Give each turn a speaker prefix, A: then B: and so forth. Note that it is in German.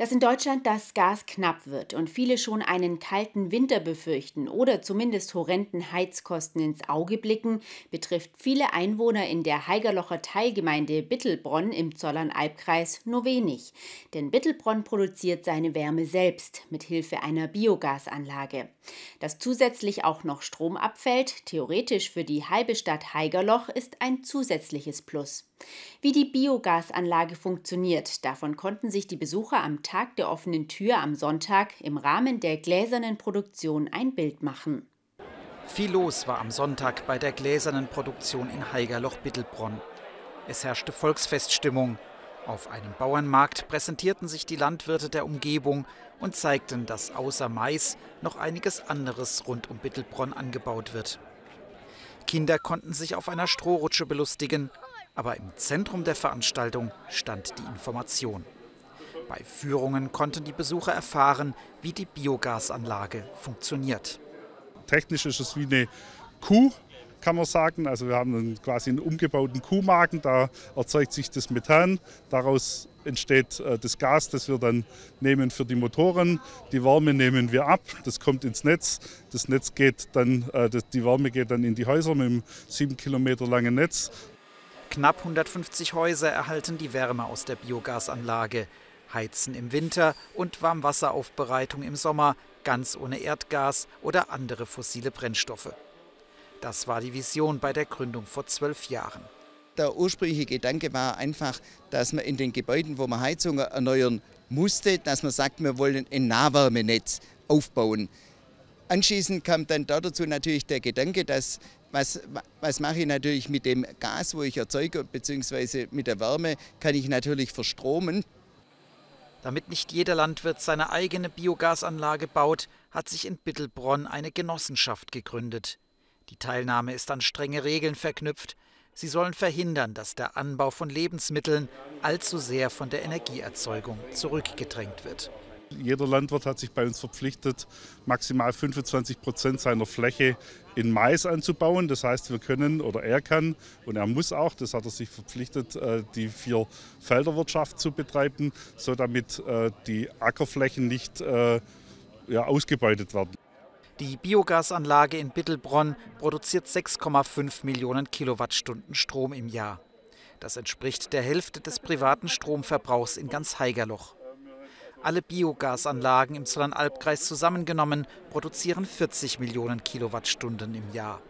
A: Dass in Deutschland das Gas knapp wird und viele schon einen kalten Winter befürchten oder zumindest horrenden Heizkosten ins Auge blicken, betrifft viele Einwohner in der Haigerlocher Teilgemeinde Bittelbronn im Zollernalbkreis nur wenig. Denn Bittelbronn produziert seine Wärme selbst mit Hilfe einer Biogasanlage. Dass zusätzlich auch noch Strom abfällt, theoretisch für die halbe Stadt Haigerloch, ist ein zusätzliches Plus. Wie die Biogasanlage funktioniert, davon konnten sich die Besucher am Tag der offenen Tür am Sonntag im Rahmen der gläsernen Produktion ein Bild machen.
B: Viel los war am Sonntag bei der gläsernen Produktion in Haigerloch-Bittelbronn. Es herrschte Volksfeststimmung. Auf einem Bauernmarkt präsentierten sich die Landwirte der Umgebung und zeigten, dass außer Mais noch einiges anderes rund um Bittelbronn angebaut wird. Kinder konnten sich auf einer Strohrutsche belustigen aber im Zentrum der Veranstaltung stand die Information. Bei Führungen konnten die Besucher erfahren, wie die Biogasanlage funktioniert.
C: Technisch ist es wie eine Kuh, kann man sagen. Also wir haben einen, quasi einen umgebauten Kuhmagen, da erzeugt sich das Methan, daraus entsteht äh, das Gas, das wir dann nehmen für die Motoren. Die Wärme nehmen wir ab, das kommt ins Netz. Das Netz geht dann, äh, die Wärme geht dann in die Häuser mit einem sieben Kilometer langen Netz.
B: Knapp 150 Häuser erhalten die Wärme aus der Biogasanlage, heizen im Winter und Warmwasseraufbereitung im Sommer, ganz ohne Erdgas oder andere fossile Brennstoffe. Das war die Vision bei der Gründung vor zwölf Jahren.
D: Der ursprüngliche Gedanke war einfach, dass man in den Gebäuden, wo man Heizungen erneuern musste, dass man sagt, wir wollen ein Nahwärmenetz aufbauen. Anschließend kam dann dazu natürlich der Gedanke, dass was, was mache ich natürlich mit dem Gas, wo ich erzeuge, beziehungsweise mit der Wärme, kann ich natürlich verstromen.
B: Damit nicht jeder Landwirt seine eigene Biogasanlage baut, hat sich in Bittelbronn eine Genossenschaft gegründet. Die Teilnahme ist an strenge Regeln verknüpft. Sie sollen verhindern, dass der Anbau von Lebensmitteln allzu sehr von der Energieerzeugung zurückgedrängt wird.
C: Jeder Landwirt hat sich bei uns verpflichtet, maximal 25 Prozent seiner Fläche in Mais anzubauen. Das heißt, wir können oder er kann und er muss auch, das hat er sich verpflichtet, äh, die vier Felderwirtschaft zu betreiben, so damit äh, die Ackerflächen nicht äh, ausgebeutet werden.
B: Die Biogasanlage in Bittelbronn produziert 6,5 Millionen Kilowattstunden Strom im Jahr. Das entspricht der Hälfte des privaten Stromverbrauchs in ganz Haigerloch. Alle Biogasanlagen im Zollernalbkreis zusammengenommen produzieren 40 Millionen Kilowattstunden im Jahr.